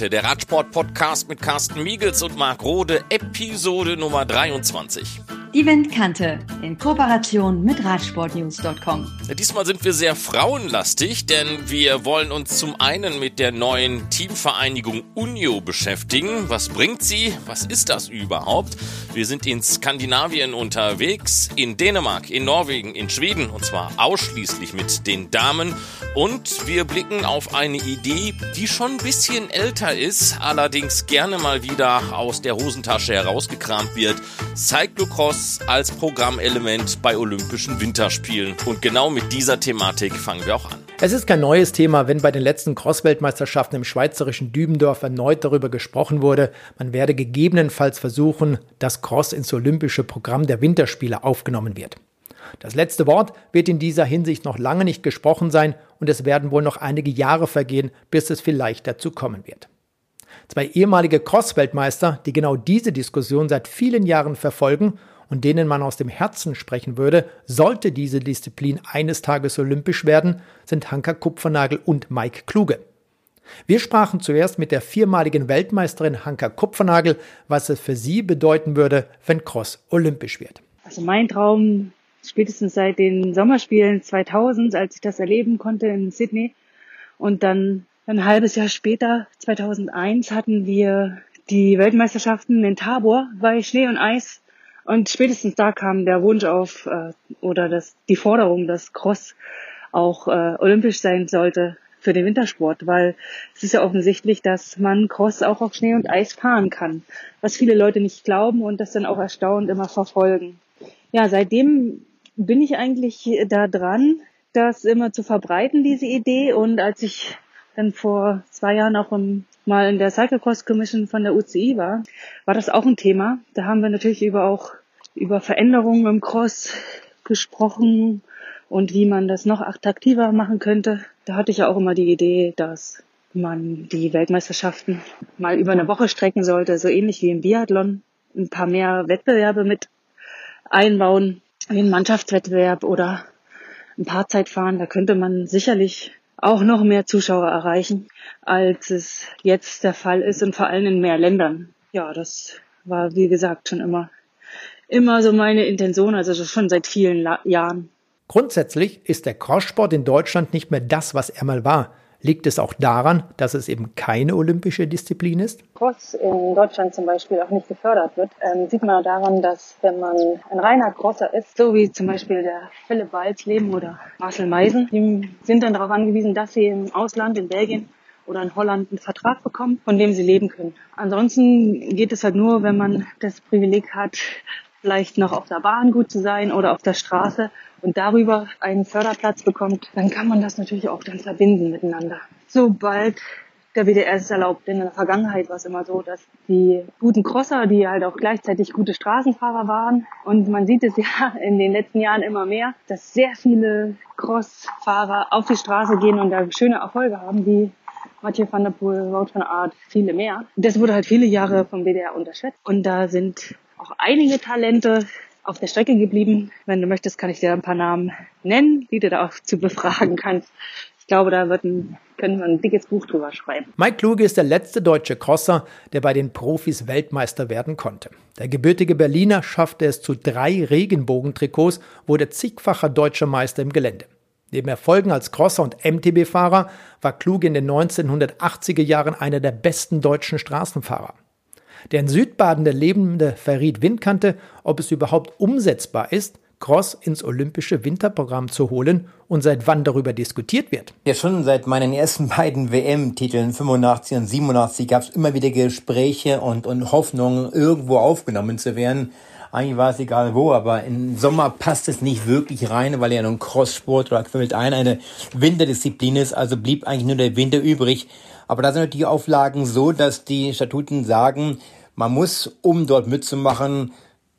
Wintenkante, der Radsport-Podcast mit Carsten Miegels und Marc Rode, Episode Nummer 23. Die Windkante in Kooperation mit Radsportnews.com. Diesmal sind wir sehr frauenlastig, denn wir wollen uns zum einen mit der neuen Teamvereinigung Unio beschäftigen. Was bringt sie? Was ist das überhaupt? Wir sind in Skandinavien unterwegs, in Dänemark, in Norwegen, in Schweden und zwar ausschließlich mit den Damen. Und wir blicken auf eine Idee, die schon ein bisschen älter ist, allerdings gerne mal wieder aus der Hosentasche herausgekramt wird. Cyclocross Cross als Programmelement bei Olympischen Winterspielen. Und genau mit dieser Thematik fangen wir auch an. Es ist kein neues Thema, wenn bei den letzten Cross-Weltmeisterschaften im schweizerischen Dübendorf erneut darüber gesprochen wurde, man werde gegebenenfalls versuchen, dass Cross ins olympische Programm der Winterspiele aufgenommen wird. Das letzte Wort wird in dieser Hinsicht noch lange nicht gesprochen sein und es werden wohl noch einige Jahre vergehen, bis es vielleicht dazu kommen wird. Zwei ehemalige Cross-Weltmeister, die genau diese Diskussion seit vielen Jahren verfolgen und denen man aus dem Herzen sprechen würde, sollte diese Disziplin eines Tages olympisch werden, sind Hanka Kupfernagel und Mike Kluge. Wir sprachen zuerst mit der viermaligen Weltmeisterin Hanka Kupfernagel, was es für sie bedeuten würde, wenn Cross olympisch wird. Also mein Traum, spätestens seit den Sommerspielen 2000, als ich das erleben konnte in Sydney und dann ein halbes Jahr später, 2001, hatten wir die Weltmeisterschaften in Tabor bei Schnee und Eis und spätestens da kam der Wunsch auf äh, oder das, die Forderung, dass Cross auch äh, olympisch sein sollte für den Wintersport, weil es ist ja offensichtlich, dass man Cross auch auf Schnee und Eis fahren kann, was viele Leute nicht glauben und das dann auch erstaunt immer verfolgen. Ja, seitdem bin ich eigentlich da dran, das immer zu verbreiten, diese Idee. Und als ich dann vor zwei Jahren auch im mal in der Cyclocross Commission von der UCI war, war das auch ein Thema. Da haben wir natürlich über auch über Veränderungen im Cross gesprochen und wie man das noch attraktiver machen könnte. Da hatte ich ja auch immer die Idee, dass man die Weltmeisterschaften mal über eine Woche strecken sollte, so ähnlich wie im Biathlon. Ein paar mehr Wettbewerbe mit einbauen, wie ein Mannschaftswettbewerb oder ein paar Zeitfahren. Da könnte man sicherlich auch noch mehr Zuschauer erreichen, als es jetzt der Fall ist und vor allem in mehr Ländern. Ja, das war wie gesagt schon immer immer so meine Intention, also schon seit vielen La Jahren. Grundsätzlich ist der Crosssport in Deutschland nicht mehr das, was er mal war. Liegt es auch daran, dass es eben keine olympische Disziplin ist? Cross in Deutschland zum Beispiel auch nicht gefördert wird, ähm, sieht man daran, dass wenn man ein reiner Crosser ist, so wie zum Beispiel der Philipp Walsleben oder Marcel Meisen, die sind dann darauf angewiesen, dass sie im Ausland, in Belgien oder in Holland einen Vertrag bekommen, von dem sie leben können. Ansonsten geht es halt nur, wenn man das Privileg hat, vielleicht noch auf der Bahn gut zu sein oder auf der Straße und darüber einen Förderplatz bekommt, dann kann man das natürlich auch dann verbinden miteinander. Sobald der WDR es erlaubt. Denn in der Vergangenheit war es immer so, dass die guten Crosser, die halt auch gleichzeitig gute Straßenfahrer waren, und man sieht es ja in den letzten Jahren immer mehr, dass sehr viele Crossfahrer auf die Straße gehen und da schöne Erfolge haben, wie Mathieu van der Poel, Wout van Aert, viele mehr. Das wurde halt viele Jahre vom WDR unterschätzt. Und da sind auch einige Talente auf der Strecke geblieben. Wenn du möchtest, kann ich dir ein paar Namen nennen, die du da auch zu befragen kannst. Ich glaube, da wird ein, können wir ein dickes Buch drüber schreiben. Mike Kluge ist der letzte deutsche Crosser, der bei den Profis Weltmeister werden konnte. Der gebürtige Berliner schaffte es zu drei Regenbogentrikots, wurde zigfacher deutscher Meister im Gelände. Neben Erfolgen als Crosser und MTB-Fahrer war Kluge in den 1980er Jahren einer der besten deutschen Straßenfahrer. Der in Südbaden der lebende Farid Windkante, ob es überhaupt umsetzbar ist, Cross ins olympische Winterprogramm zu holen und seit wann darüber diskutiert wird. Ja, schon seit meinen ersten beiden WM-Titeln 85 und 87 gab es immer wieder Gespräche und, und Hoffnungen, irgendwo aufgenommen zu werden. Eigentlich war es egal wo, aber im Sommer passt es nicht wirklich rein, weil ja nun Crosssport oder Formel 1 eine Winterdisziplin ist, also blieb eigentlich nur der Winter übrig. Aber da sind die Auflagen so, dass die Statuten sagen, man muss, um dort mitzumachen,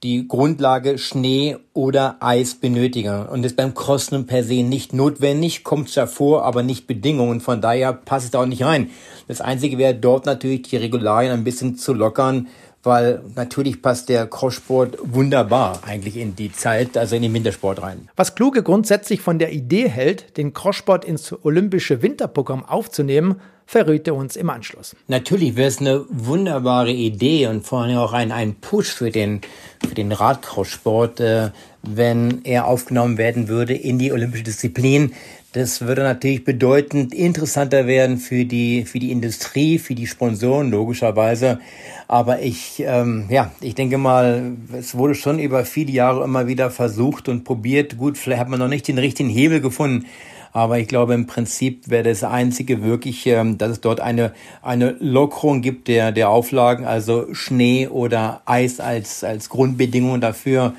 die Grundlage Schnee oder Eis benötigen. Und ist beim Crossen per se nicht notwendig, kommt zwar vor, aber nicht Bedingungen. Von daher passt es da auch nicht rein. Das Einzige wäre dort natürlich die Regularien ein bisschen zu lockern, weil natürlich passt der Crosssport wunderbar eigentlich in die Zeit, also in den Wintersport rein. Was Kluge grundsätzlich von der Idee hält, den Crosssport ins olympische Winterprogramm aufzunehmen, verrät er uns im Anschluss. Natürlich wäre es eine wunderbare Idee und vor allem auch ein, ein Push für den, für den Radcrosssport, äh, wenn er aufgenommen werden würde in die olympische Disziplin. Das würde natürlich bedeutend interessanter werden für die, für die Industrie, für die Sponsoren logischerweise. Aber ich, ähm, ja, ich denke mal, es wurde schon über viele Jahre immer wieder versucht und probiert. Gut, vielleicht hat man noch nicht den richtigen Hebel gefunden. Aber ich glaube, im Prinzip wäre das Einzige wirklich, ähm, dass es dort eine, eine Lockerung gibt der, der Auflagen, also Schnee oder Eis als, als Grundbedingung dafür.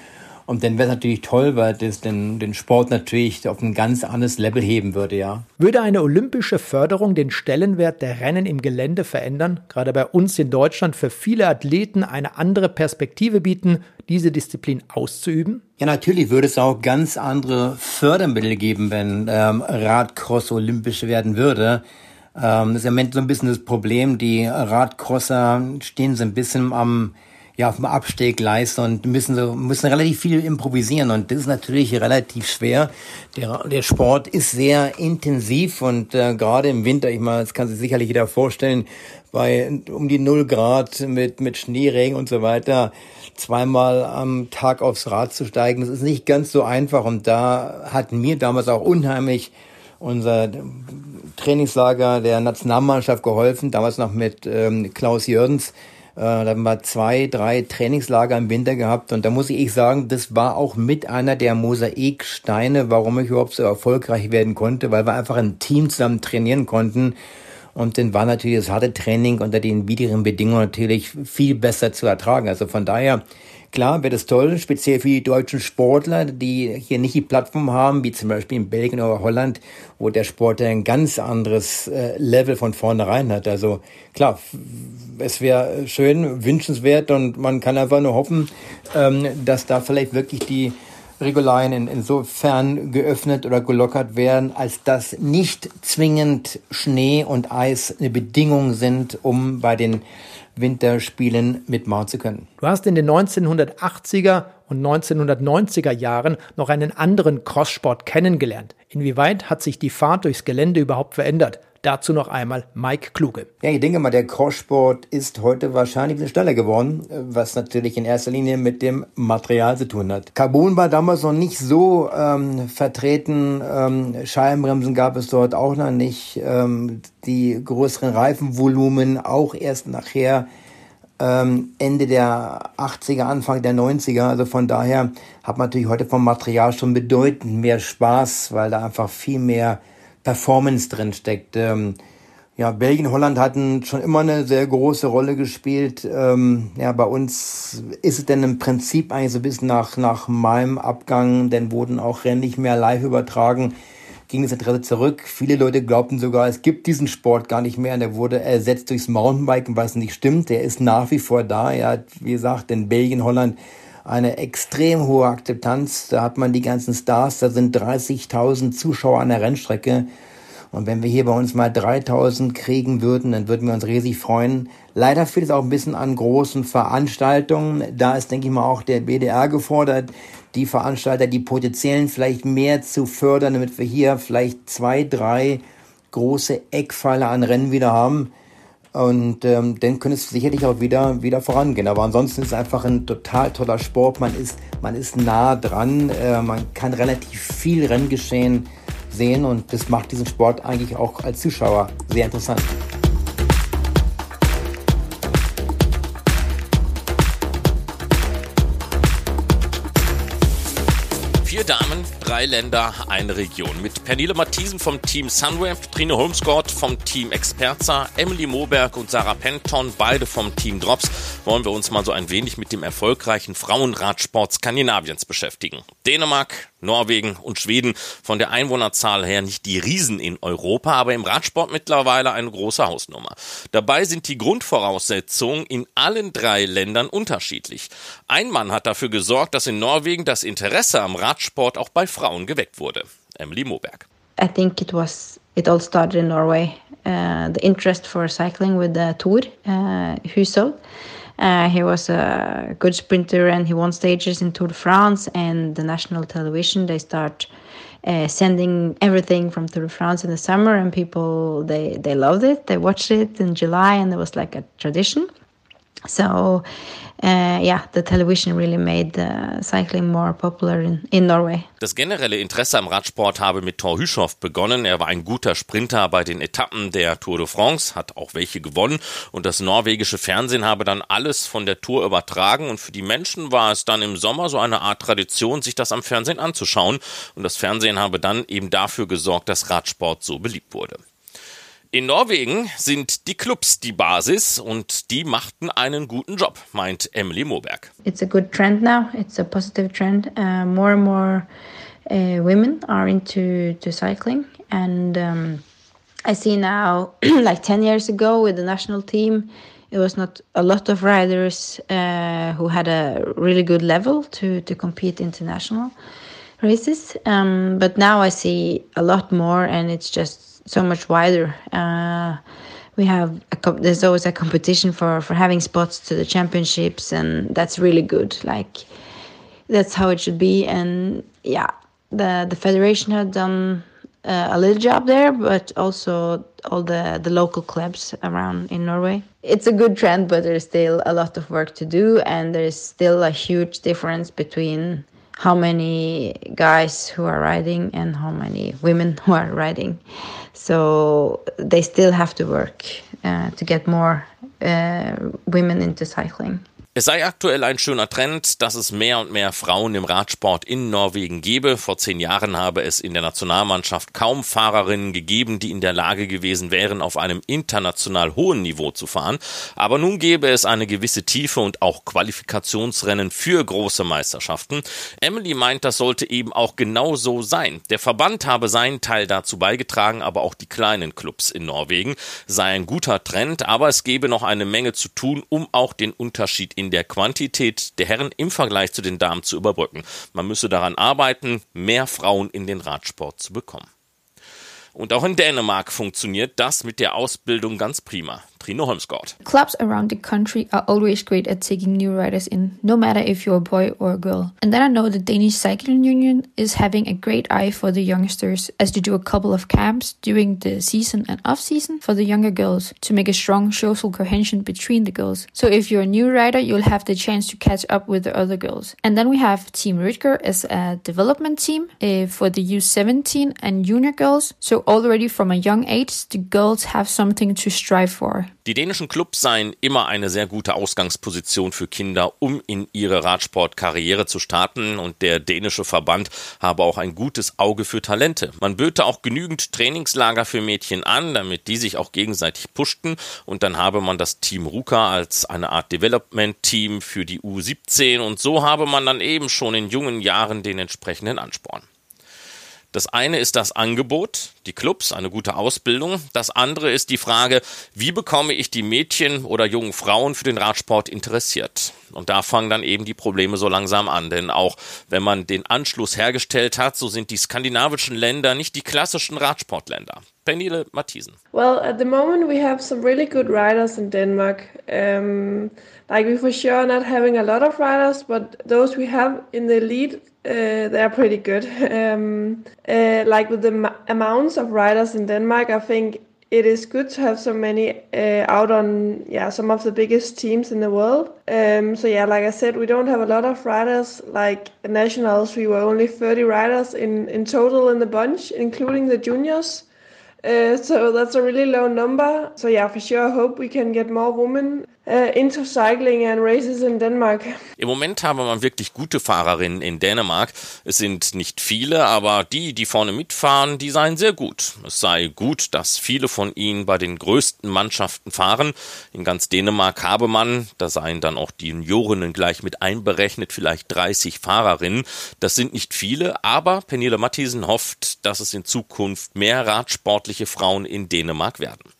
Und dann wäre es natürlich toll, weil das den, den Sport natürlich auf ein ganz anderes Level heben würde, ja. Würde eine olympische Förderung den Stellenwert der Rennen im Gelände verändern, gerade bei uns in Deutschland für viele Athleten eine andere Perspektive bieten, diese Disziplin auszuüben? Ja, natürlich würde es auch ganz andere Fördermittel geben, wenn ähm, Radcross olympisch werden würde. Ähm, das ist im Moment so ein bisschen das Problem. Die Radcrosser stehen so ein bisschen am ja, auf dem Absteggleis und müssen so, müssen relativ viel improvisieren und das ist natürlich relativ schwer. Der, der Sport ist sehr intensiv und äh, gerade im Winter, ich meine, das kann sich sicherlich jeder vorstellen, bei um die null Grad mit, mit Schneeregen und so weiter, zweimal am Tag aufs Rad zu steigen, das ist nicht ganz so einfach und da hat mir damals auch unheimlich unser Trainingslager der Nationalmannschaft geholfen, damals noch mit ähm, Klaus Jörgens, äh, da haben wir zwei, drei Trainingslager im Winter gehabt und da muss ich sagen, das war auch mit einer der Mosaiksteine, warum ich überhaupt so erfolgreich werden konnte, weil wir einfach ein Team zusammen trainieren konnten. Und dann war natürlich das harte Training unter den widrigen Bedingungen natürlich viel besser zu ertragen. Also von daher Klar wäre das toll, speziell für die deutschen Sportler, die hier nicht die Plattform haben, wie zum Beispiel in Belgien oder Holland, wo der Sportler ein ganz anderes äh, Level von vornherein hat. Also klar, es wäre schön, wünschenswert und man kann einfach nur hoffen, ähm, dass da vielleicht wirklich die Regularien in, insofern geöffnet oder gelockert werden, als dass nicht zwingend Schnee und Eis eine Bedingung sind, um bei den Winterspielen mitmachen zu können. Du hast in den 1980er und 1990er Jahren noch einen anderen Crosssport kennengelernt. Inwieweit hat sich die Fahrt durchs Gelände überhaupt verändert? Dazu noch einmal Mike Kluge. Ja, ich denke mal, der Crosssport ist heute wahrscheinlich ein bisschen schneller geworden, was natürlich in erster Linie mit dem Material zu tun hat. Carbon war damals noch nicht so ähm, vertreten, ähm, Scheibenbremsen gab es dort auch noch nicht, ähm, die größeren Reifenvolumen auch erst nachher ähm, Ende der 80er, Anfang der 90er. Also von daher hat man natürlich heute vom Material schon bedeutend mehr Spaß, weil da einfach viel mehr Performance drin steckt. Ähm, ja, Belgien, Holland hatten schon immer eine sehr große Rolle gespielt. Ähm, ja, bei uns ist es denn im Prinzip eigentlich so bis nach, nach meinem Abgang, denn wurden auch Rennen nicht mehr live übertragen, ging das Interesse zurück. Viele Leute glaubten sogar, es gibt diesen Sport gar nicht mehr der wurde ersetzt durchs Mountainbiken, was nicht stimmt. Der ist nach wie vor da. Er hat, wie gesagt, in Belgien, Holland eine extrem hohe Akzeptanz. Da hat man die ganzen Stars, da sind 30.000 Zuschauer an der Rennstrecke. Und wenn wir hier bei uns mal 3000 kriegen würden, dann würden wir uns riesig freuen. Leider fehlt es auch ein bisschen an großen Veranstaltungen. Da ist, denke ich mal, auch der BDR gefordert, die Veranstalter, die potenziellen vielleicht mehr zu fördern, damit wir hier vielleicht zwei, drei große Eckpfeiler an Rennen wieder haben. Und ähm, dann könnte es sicherlich auch wieder, wieder vorangehen. Aber ansonsten ist es einfach ein total toller Sport. Man ist, man ist nah dran. Äh, man kann relativ viel Renngeschehen sehen und das macht diesen Sport eigentlich auch als Zuschauer sehr interessant. Drei Länder, eine Region. Mit Pernille Mathiesen vom Team Sunweb, Trine Holmsgott vom Team Experza, Emily Moberg und Sarah Penton, beide vom Team Drops, wollen wir uns mal so ein wenig mit dem erfolgreichen Frauenradsport Skandinaviens beschäftigen. Dänemark, Norwegen und Schweden von der Einwohnerzahl her nicht die Riesen in Europa, aber im Radsport mittlerweile eine große Hausnummer. Dabei sind die Grundvoraussetzungen in allen drei Ländern unterschiedlich. Ein Mann hat dafür gesorgt, dass in Norwegen das Interesse am Radsport auch bei Frauen geweckt wurde. Emily Moberg. I think it was it all started in Norway. Uh, the interest for cycling with the Tour uh, Hushovd. Uh, he was a good sprinter and he won stages in Tour de France and the national television. They start uh, sending everything from Tour de France in the summer, and people they they loved it. They watched it in July, and it was like a tradition. So uh, yeah, the television really made uh, cycling more popular in, in Norway. Das generelle Interesse am Radsport habe mit Thor Hüschow begonnen. Er war ein guter Sprinter bei den Etappen der Tour de France, hat auch welche gewonnen und das norwegische Fernsehen habe dann alles von der Tour übertragen und für die Menschen war es dann im Sommer so eine Art Tradition, sich das am Fernsehen anzuschauen und das Fernsehen habe dann eben dafür gesorgt, dass Radsport so beliebt wurde. In Norwegen sind die Clubs die Basis und die machten einen guten Job, meint Emily Moberg. It's a good trend now. It's a positive trend. Uh, more and more uh, women are into to cycling, and um, I see now, like ten years ago, with the national team, it was not a lot of riders uh, who had a really good level to to compete international races. Um, but now I see a lot more, and it's just so much wider. Uh, we have a, there's always a competition for for having spots to the championships, and that's really good. Like that's how it should be. And yeah, the the federation had done uh, a little job there, but also all the the local clubs around in Norway. It's a good trend, but there's still a lot of work to do, and there's still a huge difference between how many guys who are riding and how many women who are riding. So they still have to work uh, to get more uh, women into cycling. Es sei aktuell ein schöner Trend, dass es mehr und mehr Frauen im Radsport in Norwegen gebe. Vor zehn Jahren habe es in der Nationalmannschaft kaum Fahrerinnen gegeben, die in der Lage gewesen wären, auf einem international hohen Niveau zu fahren. Aber nun gäbe es eine gewisse Tiefe und auch Qualifikationsrennen für große Meisterschaften. Emily meint, das sollte eben auch genau so sein. Der Verband habe seinen Teil dazu beigetragen, aber auch die kleinen Clubs in Norwegen sei ein guter Trend, aber es gebe noch eine Menge zu tun, um auch den Unterschied der Quantität der Herren im Vergleich zu den Damen zu überbrücken. Man müsse daran arbeiten, mehr Frauen in den Radsport zu bekommen. Und auch in Dänemark funktioniert das mit der Ausbildung ganz prima. Clubs around the country are always great at taking new riders in, no matter if you're a boy or a girl. And then I know the Danish Cycling Union is having a great eye for the youngsters as they do a couple of camps during the season and off season for the younger girls to make a strong social cohesion between the girls. So if you're a new rider, you'll have the chance to catch up with the other girls. And then we have Team Rutger as a development team uh, for the U17 and junior girls. So already from a young age, the girls have something to strive for. Die dänischen Clubs seien immer eine sehr gute Ausgangsposition für Kinder, um in ihre Radsportkarriere zu starten und der dänische Verband habe auch ein gutes Auge für Talente. Man böte auch genügend Trainingslager für Mädchen an, damit die sich auch gegenseitig pushten und dann habe man das Team Ruka als eine Art Development-Team für die U17 und so habe man dann eben schon in jungen Jahren den entsprechenden Ansporn. Das eine ist das Angebot, die Clubs, eine gute Ausbildung. Das andere ist die Frage, wie bekomme ich die Mädchen oder jungen Frauen für den Radsport interessiert? Und da fangen dann eben die Probleme so langsam an, denn auch wenn man den Anschluss hergestellt hat, so sind die skandinavischen Länder nicht die klassischen Radsportländer. Pernille Matthiesen. Well, at the moment we have some really good riders in Denmark. Um, like we for sure not having a lot of riders, but those we have in the lead uh, they're pretty good. Um, uh, like with the amounts of riders in Denmark, I think it is good to have so many uh, out on yeah some of the biggest teams in the world. Um, so yeah, like I said, we don't have a lot of riders. Like nationals, we were only 30 riders in in total in the bunch, including the juniors. Uh, so that's a really low number. So yeah, for sure, I hope we can get more women into cycling and races in Denmark. Im Moment habe man wirklich gute Fahrerinnen in Dänemark. Es sind nicht viele, aber die, die vorne mitfahren, die seien sehr gut. Es sei gut, dass viele von ihnen bei den größten Mannschaften fahren. In ganz Dänemark habe man, da seien dann auch die Juniorinnen gleich mit einberechnet, vielleicht 30 Fahrerinnen. Das sind nicht viele, aber Pernille Matthiesen hofft, dass es in Zukunft mehr radsportliche Frauen in Dänemark werden.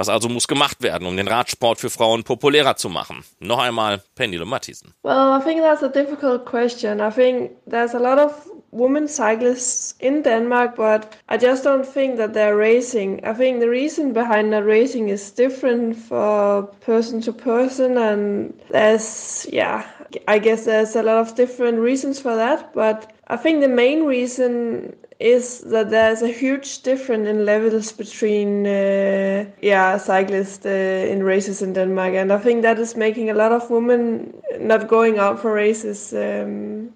Was also muss gemacht werden, um den Radsport für Frauen populärer zu machen? Noch einmal Pernille Matthiesen. Well, I think that's a difficult question. I think there's a lot of women cyclists in Denmark, but I just don't think that they're racing. I think the reason behind that racing is different for person to person, and there's, yeah, I guess there's a lot of different reasons for that, but I think the main reason is that there's a huge difference in levels between uh, yeah cyclists uh, in races in Denmark, and I think that is making a lot of women not going out for races. Um,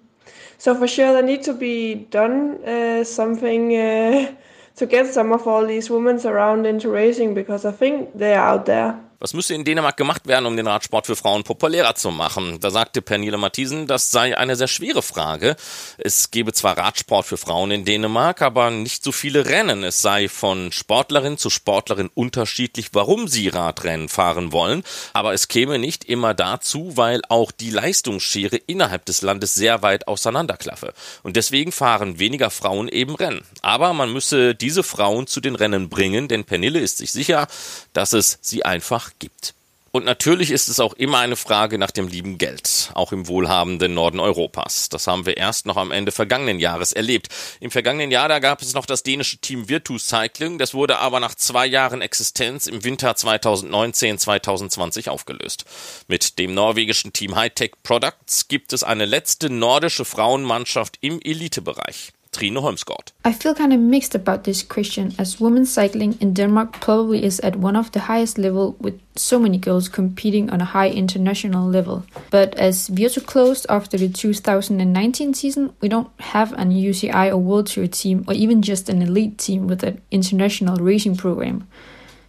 so for sure, there need to be done uh, something uh, to get some of all these women around into racing because I think they are out there. Was müsste in Dänemark gemacht werden, um den Radsport für Frauen populärer zu machen? Da sagte Pernille Matthiesen, das sei eine sehr schwere Frage. Es gebe zwar Radsport für Frauen in Dänemark, aber nicht so viele Rennen. Es sei von Sportlerin zu Sportlerin unterschiedlich, warum sie Radrennen fahren wollen. Aber es käme nicht immer dazu, weil auch die Leistungsschere innerhalb des Landes sehr weit auseinanderklaffe. Und deswegen fahren weniger Frauen eben Rennen. Aber man müsse diese Frauen zu den Rennen bringen, denn Pernille ist sich sicher, dass es sie einfach einfach gibt. Und natürlich ist es auch immer eine Frage nach dem lieben Geld, auch im wohlhabenden Norden Europas. Das haben wir erst noch am Ende vergangenen Jahres erlebt. Im vergangenen Jahr, da gab es noch das dänische Team Virtus Cycling, das wurde aber nach zwei Jahren Existenz im Winter 2019-2020 aufgelöst. Mit dem norwegischen Team Hightech Products gibt es eine letzte nordische Frauenmannschaft im Elitebereich. Trine Holmsgaard. I feel kind of mixed about this question as women's cycling in Denmark probably is at one of the highest level with so many girls competing on a high international level. But as Virtu closed after the 2019 season, we don't have an UCI or World Tour team or even just an elite team with an international racing program.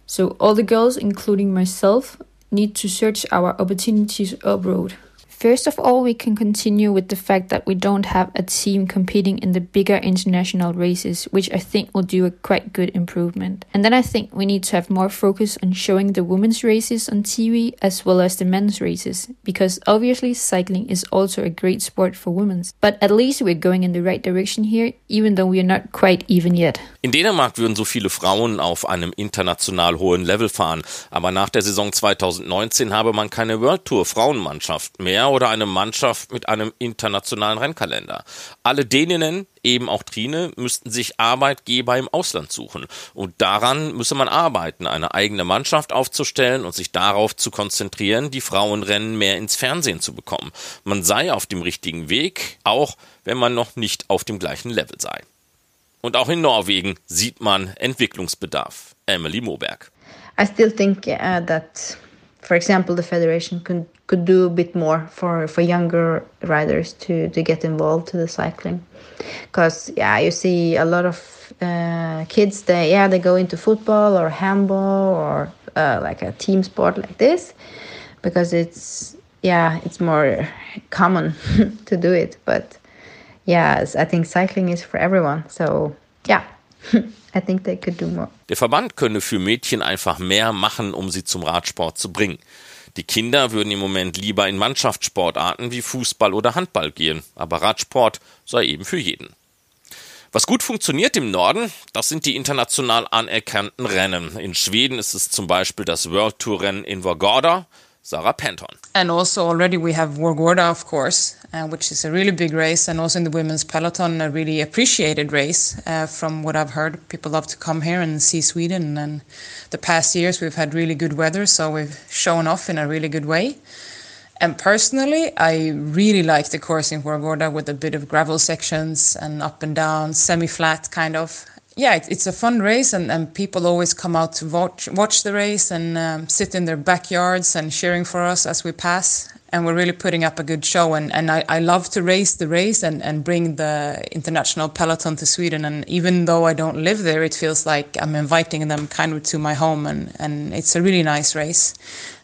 So all the girls, including myself, need to search our opportunities abroad. First of all, we can continue with the fact that we don't have a team competing in the bigger international races, which I think will do a quite good improvement. And then I think we need to have more focus on showing the women's races on TV as well as the men's races, because obviously cycling is also a great sport for women. But at least we're going in the right direction here, even though we are not quite even yet. In Dänemark würden so viele Frauen auf einem international hohen Level fahren, aber nach der Saison 2019 habe man keine World Tour Frauenmannschaft mehr oder eine Mannschaft mit einem internationalen Rennkalender. Alle Däninnen, eben auch Trine, müssten sich Arbeitgeber im Ausland suchen. Und daran müsse man arbeiten, eine eigene Mannschaft aufzustellen und sich darauf zu konzentrieren, die Frauenrennen mehr ins Fernsehen zu bekommen. Man sei auf dem richtigen Weg, auch wenn man noch nicht auf dem gleichen Level sei. Und auch in Norwegen sieht man Entwicklungsbedarf. Emily Moberg. I still think uh, that for example, the federation could could do a bit more for for younger riders to to get involved to the cycling, because yeah, you see a lot of uh, kids. They yeah they go into football or handball or uh, like a team sport like this, because it's yeah it's more common to do it. But yeah, I think cycling is for everyone. So yeah. I think they could do more. Der Verband könne für Mädchen einfach mehr machen, um sie zum Radsport zu bringen. Die Kinder würden im Moment lieber in Mannschaftssportarten wie Fußball oder Handball gehen, aber Radsport sei eben für jeden. Was gut funktioniert im Norden, das sind die international anerkannten Rennen. In Schweden ist es zum Beispiel das World Tour Rennen in Vårgårda, Sarah Penton. And also already we have Wargorda, of course, uh, which is a really big race, and also in the women's peloton, a really appreciated race. Uh, from what I've heard, people love to come here and see Sweden. And the past years we've had really good weather, so we've shown off in a really good way. And personally, I really like the course in Wargorda with a bit of gravel sections and up and down, semi-flat kind of yeah, it, it's a fun race, and, and people always come out to watch watch the race and um, sit in their backyards and cheering for us as we pass. And we're really putting up a good show. And, and I, I love to race the race and, and bring the international peloton to Sweden. And even though I don't live there, it feels like I'm inviting them kind of to my home. And, and it's a really nice race.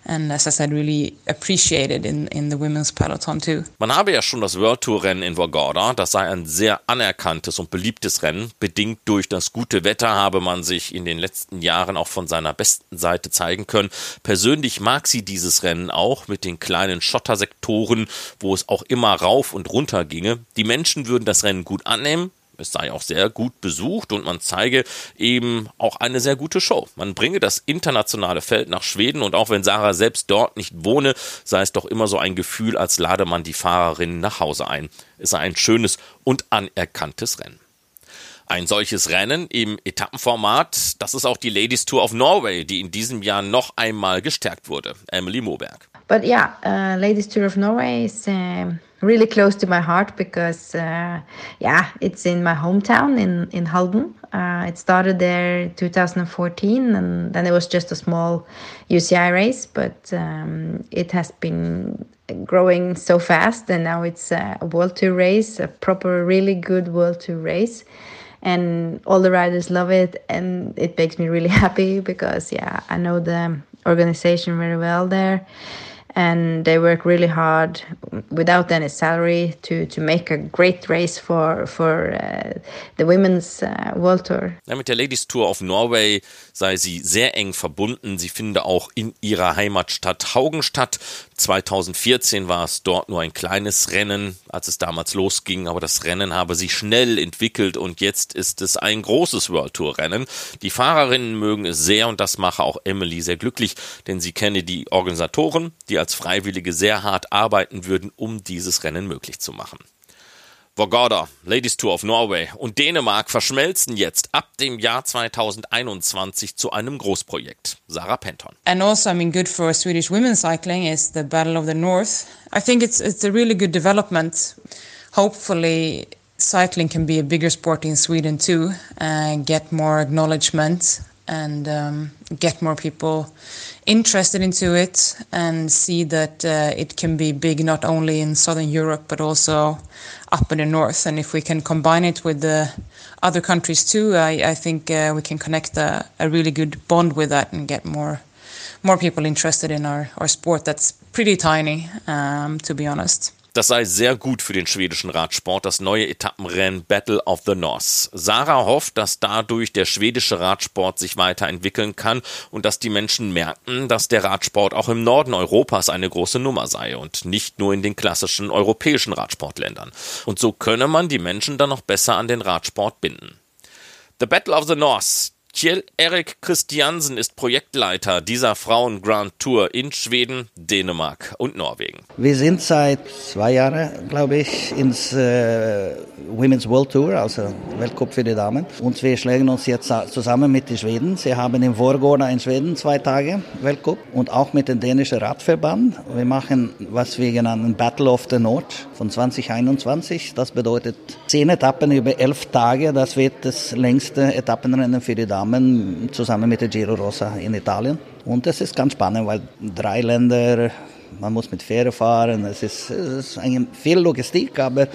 And as I said, really appreciated in, in the women's peloton too. Man habe ja schon das World Tour Rennen in Vårgårda, das sei ein sehr anerkanntes und beliebtes Rennen. Bedingt durch das gute Wetter habe man sich in den letzten Jahren auch von seiner besten Seite zeigen können. Persönlich mag sie dieses Rennen auch mit den kleinen Schottersektoren, wo es auch immer rauf und runter ginge. Die Menschen würden das Rennen gut annehmen, Es sei auch sehr gut besucht und man zeige eben auch eine sehr gute Show. Man bringe das internationale Feld nach Schweden und auch wenn Sarah selbst dort nicht wohne, sei es doch immer so ein Gefühl, als lade man die Fahrerinnen nach Hause ein. Es sei ein schönes und anerkanntes Rennen. Ein solches Rennen im Etappenformat, das ist auch die Ladies Tour of Norway, die in diesem Jahr noch einmal gestärkt wurde. Emily Moberg. But yeah, uh, Ladies Tour of Norway is uh, really close to my heart because, uh, yeah, it's in my hometown in in Halden. Uh, it started there 2014, and then it was just a small UCI race, but um, it has been growing so fast, and now it's a World Tour race, a proper, really good World Tour race and all the riders love it and it makes me really happy because yeah i know the organization very well there and they work really hard without any salary to, to make a great race for, for uh, the Women's uh, World Tour. Ja, mit der Ladies Tour of Norway sei sie sehr eng verbunden. Sie finde auch in ihrer Heimatstadt Haugen statt. 2014 war es dort nur ein kleines Rennen, als es damals losging, aber das Rennen habe sich schnell entwickelt und jetzt ist es ein großes World Tour Rennen. Die Fahrerinnen mögen es sehr und das mache auch Emily sehr glücklich, denn sie kenne die Organisatoren, die als Freiwillige sehr hart arbeiten würden, um dieses Rennen möglich zu machen. Vårgårda, Ladies Tour of Norway und Dänemark verschmelzen jetzt ab dem Jahr 2021 zu einem Großprojekt. Sarah Penton. And also, I mean, good for Swedish women's cycling is the Battle of the North. I think it's it's a really good development. Hopefully, cycling can be a bigger sport in Sweden too, and get more acknowledgement and um, get more people interested into it and see that uh, it can be big not only in southern Europe but also up in the north. And if we can combine it with the other countries too, I, I think uh, we can connect a, a, really good bond with that and get more more people interested in our, our sport. That's pretty tiny, um, to be honest. Das sei sehr gut für den schwedischen Radsport, das neue Etappenrennen Battle of the North. Sarah hofft, dass dadurch der schwedische Radsport sich weiterentwickeln kann und dass die Menschen merken, dass der Radsport auch im Norden Europas eine große Nummer sei und nicht nur in den klassischen europäischen Radsportländern. Und so könne man die Menschen dann noch besser an den Radsport binden. The Battle of the North, Kjell Erik Christiansen ist Projektleiter dieser Frauen Grand Tour in Schweden, Dänemark und Norwegen. Wir sind seit zwei Jahren, glaube ich, ins äh, Women's World Tour, also Weltcup für die Damen. Und wir schlagen uns jetzt zusammen mit den Schweden. Sie haben in Vorgårda in Schweden zwei Tage Weltcup und auch mit dem dänischen Radverband. Wir machen, was wir genannt Battle of the North von 2021. Das bedeutet zehn Etappen über elf Tage. Das wird das längste Etappenrennen für die Damen zusammen mit der Giro Rosa in Italien. Und das ist ganz spannend, weil drei Länder, man muss mit Fähre fahren, es ist, es ist viel Logistik, aber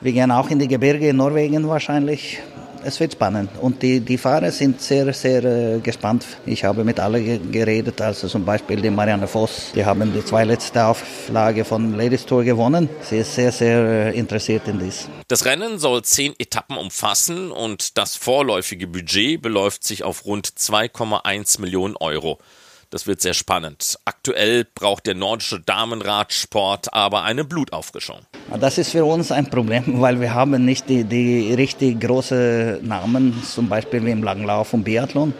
wir gehen auch in die Gebirge in Norwegen wahrscheinlich es wird spannend. Und die, die Fahrer sind sehr, sehr äh, gespannt. Ich habe mit allen geredet, also zum Beispiel die Marianne Voss. Die haben die zwei letzte Auflage von Ladies Tour gewonnen. Sie ist sehr, sehr äh, interessiert in dies. Das Rennen soll zehn Etappen umfassen und das vorläufige Budget beläuft sich auf rund 2,1 Millionen Euro. Das wird sehr spannend. Aktuell braucht der nordische Damenradsport aber eine Blutauffrischung. Das ist für uns ein Problem, weil wir haben nicht die, die richtig großen Namen, zum Beispiel wie im Langlauf und Biathlon.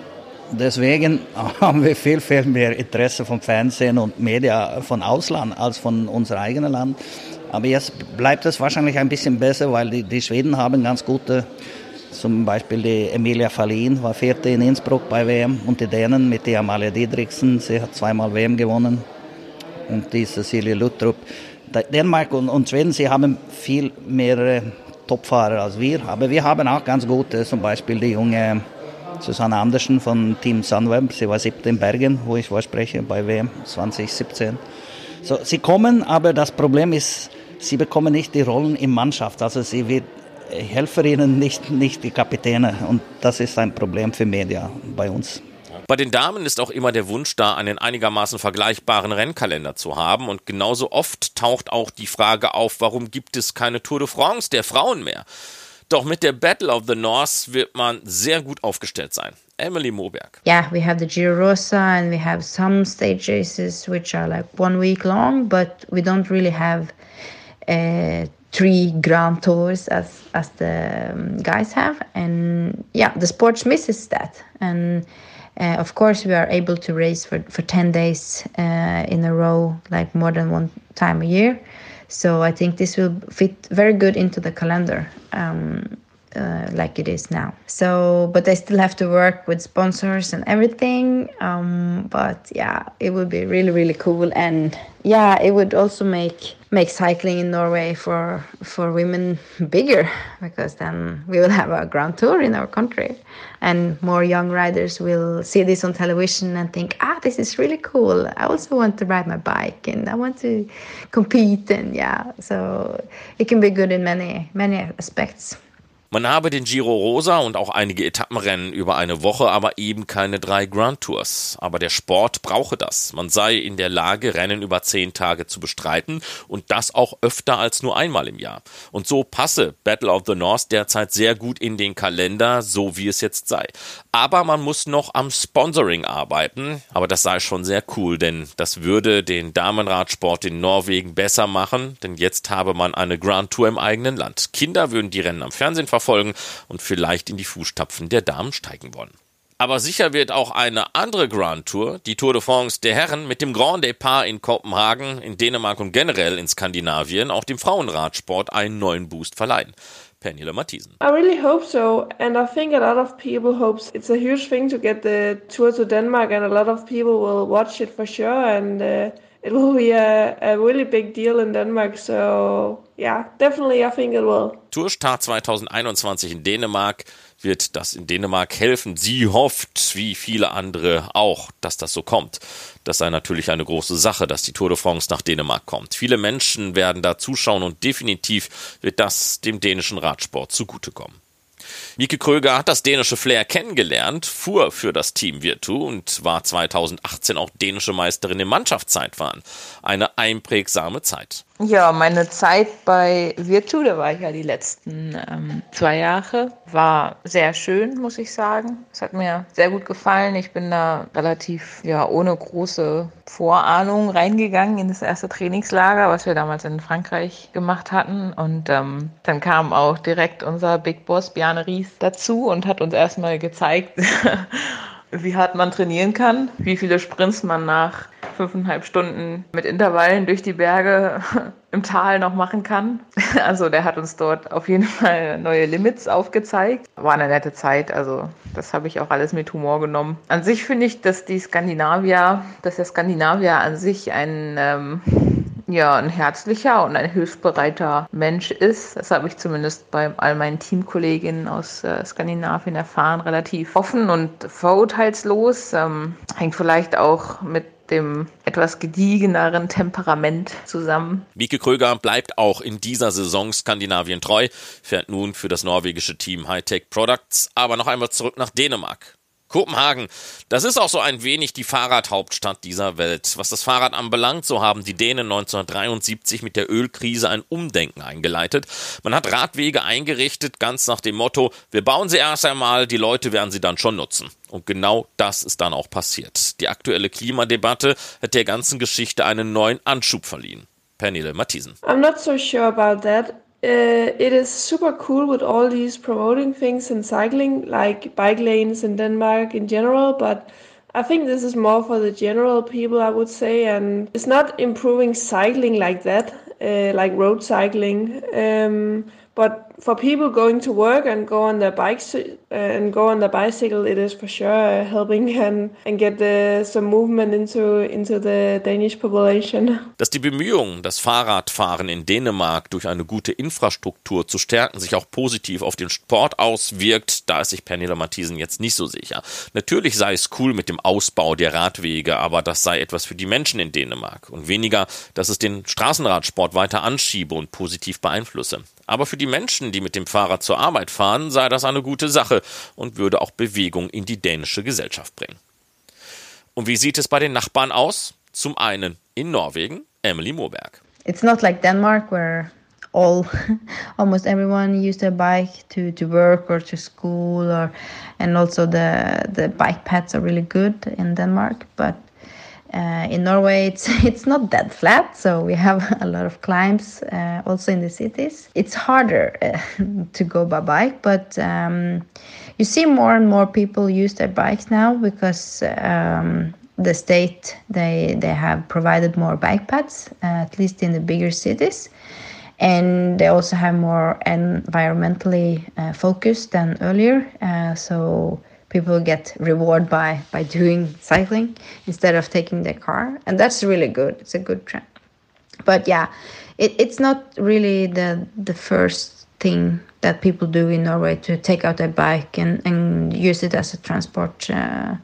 Deswegen haben wir viel, viel mehr Interesse vom Fernsehen und Media von Ausland als von unserem eigenen Land. Aber jetzt bleibt es wahrscheinlich ein bisschen besser, weil die, die Schweden haben ganz gute zum Beispiel die Emilia Fallin war vierte in Innsbruck bei WM und die Dänen mit der Amalia Didriksen, sie hat zweimal WM gewonnen und die Cecilie Luttrup. Dänemark und, und Schweden, sie haben viel mehr Topfahrer als wir, aber wir haben auch ganz gute, zum Beispiel die junge Susanne Andersen von Team Sunweb, sie war siebte in Bergen, wo ich vorspreche bei WM 2017. So, sie kommen, aber das Problem ist, sie bekommen nicht die Rollen in Mannschaft. Also sie wird Helferinnen, nicht, nicht die Kapitäne. Und das ist ein Problem für Media bei uns. Bei den Damen ist auch immer der Wunsch da, einen einigermaßen vergleichbaren Rennkalender zu haben. Und genauso oft taucht auch die Frage auf, warum gibt es keine Tour de France der Frauen mehr? Doch mit der Battle of the North wird man sehr gut aufgestellt sein. Emily Moberg. Yeah, we have the Giro Rosa and we have some stage races which are like one week long, but we don't really have uh, three grand tours as as the um, guys have, and yeah, the sports misses that, and uh, of course we are able to race for for ten days uh, in a row, like more than one time a year. So I think this will fit very good into the calendar. Um, uh, like it is now. So, but I still have to work with sponsors and everything. Um, but yeah, it would be really, really cool, and yeah, it would also make make cycling in Norway for for women bigger because then we will have a grand tour in our country, and more young riders will see this on television and think, ah, this is really cool. I also want to ride my bike and I want to compete, and yeah, so it can be good in many many aspects. Man habe den Giro Rosa und auch einige Etappenrennen über eine Woche, aber eben keine drei Grand Tours. Aber der Sport brauche das. Man sei in der Lage, Rennen über zehn Tage zu bestreiten und das auch öfter als nur einmal im Jahr. Und so passe Battle of the North derzeit sehr gut in den Kalender, so wie es jetzt sei. Aber man muss noch am Sponsoring arbeiten. Aber das sei schon sehr cool, denn das würde den Damenradsport in Norwegen besser machen, denn jetzt habe man eine Grand Tour im eigenen Land. Kinder würden die Rennen am Fernsehen verfolgen und vielleicht in die Fußstapfen der Damen steigen wollen. Aber sicher wird auch eine andere Grand Tour, die Tour de France der Herren, mit dem Grand Depart in Kopenhagen, in Dänemark und generell in Skandinavien auch dem Frauenradsport einen neuen Boost verleihen. Pernille Matthiesen. I really hope so, and I think a lot of people hopes it's a huge thing to get the tour to Denmark, and a lot of people will watch it for sure, and uh, it will be a, a really big deal in Denmark. So yeah, definitely, I think it will. Tourstart 2021 in Dänemark wird das in Dänemark helfen. Sie hofft, wie viele andere auch, dass das so kommt. Das sei natürlich eine große Sache, dass die Tour de France nach Dänemark kommt. Viele Menschen werden da zuschauen und definitiv wird das dem dänischen Radsport zugutekommen. Mieke Kröger hat das dänische Flair kennengelernt, fuhr für das Team Virtu und war 2018 auch dänische Meisterin im Mannschaftszeitfahren. Eine einprägsame Zeit. Ja, meine Zeit bei Virtu, da war ich ja die letzten ähm, zwei Jahre, war sehr schön, muss ich sagen. Es hat mir sehr gut gefallen. Ich bin da relativ, ja, ohne große Vorahnung reingegangen in das erste Trainingslager, was wir damals in Frankreich gemacht hatten. Und ähm, dann kam auch direkt unser Big Boss Bjarne Ries dazu und hat uns erstmal gezeigt, wie hart man trainieren kann, wie viele Sprints man nach fünfeinhalb Stunden mit Intervallen durch die Berge im Tal noch machen kann. Also der hat uns dort auf jeden Fall neue Limits aufgezeigt. War eine nette Zeit, also das habe ich auch alles mit Humor genommen. An sich finde ich, dass die Skandinavier, dass der Skandinavier an sich ein ähm, ja, ein herzlicher und ein hilfsbereiter Mensch ist. Das habe ich zumindest bei all meinen Teamkolleginnen aus äh, Skandinavien erfahren. Relativ offen und vorurteilslos. Ähm, hängt vielleicht auch mit dem etwas gediegeneren Temperament zusammen. Mieke Kröger bleibt auch in dieser Saison Skandinavien treu, fährt nun für das norwegische Team Hightech Products, aber noch einmal zurück nach Dänemark. Kopenhagen, das ist auch so ein wenig die Fahrradhauptstadt dieser Welt. Was das Fahrrad anbelangt, so haben die Dänen 1973 mit der Ölkrise ein Umdenken eingeleitet. Man hat Radwege eingerichtet, ganz nach dem Motto, wir bauen sie erst einmal, die Leute werden sie dann schon nutzen. Und genau das ist dann auch passiert. Die aktuelle Klimadebatte hat der ganzen Geschichte einen neuen Anschub verliehen. Pernille Matthiesen. I'm not so sure about that. Uh, it is super cool with all these promoting things in cycling, like bike lanes in Denmark in general, but I think this is more for the general people, I would say, and it's not improving cycling like that, uh, like road cycling. Um, but for people going to work and go on their bikes uh, and go on their bicycle, it is for sure helping and and get the, some movement into into the Danish population. Dass die Bemühungen, das Fahrradfahren in Dänemark durch eine gute Infrastruktur zu stärken, sich auch positiv auf den Sport auswirkt, da ist sich Pernilla Matthiesen jetzt nicht so sicher. Natürlich sei es cool mit dem Ausbau der Radwege, aber das sei etwas für die Menschen in Dänemark und weniger, dass es den Straßenradsport weiter anschiebe und positiv beeinflusse. Aber für die Menschen, die mit dem Fahrrad zur Arbeit fahren, sei das eine gute Sache und würde auch Bewegung in die dänische Gesellschaft bringen. Und wie sieht es bei den Nachbarn aus? Zum einen in Norwegen, Emily Moberg. It's not like Denmark where all almost everyone use their bike to, to work or to school or and also the the bike paths are really good in Denmark but Uh, in Norway, it's it's not that flat, so we have a lot of climbs uh, also in the cities. It's harder uh, to go by bike, but um, you see more and more people use their bikes now because um, the state they they have provided more bike paths, uh, at least in the bigger cities, and they also have more environmentally uh, focused than earlier. Uh, so people get reward by by doing cycling instead of taking their car, and that's really good. It's a good trend. But yeah, it, it's not really the the first thing that people do in Norway to take out their bike and, and use it as a transport. Uh,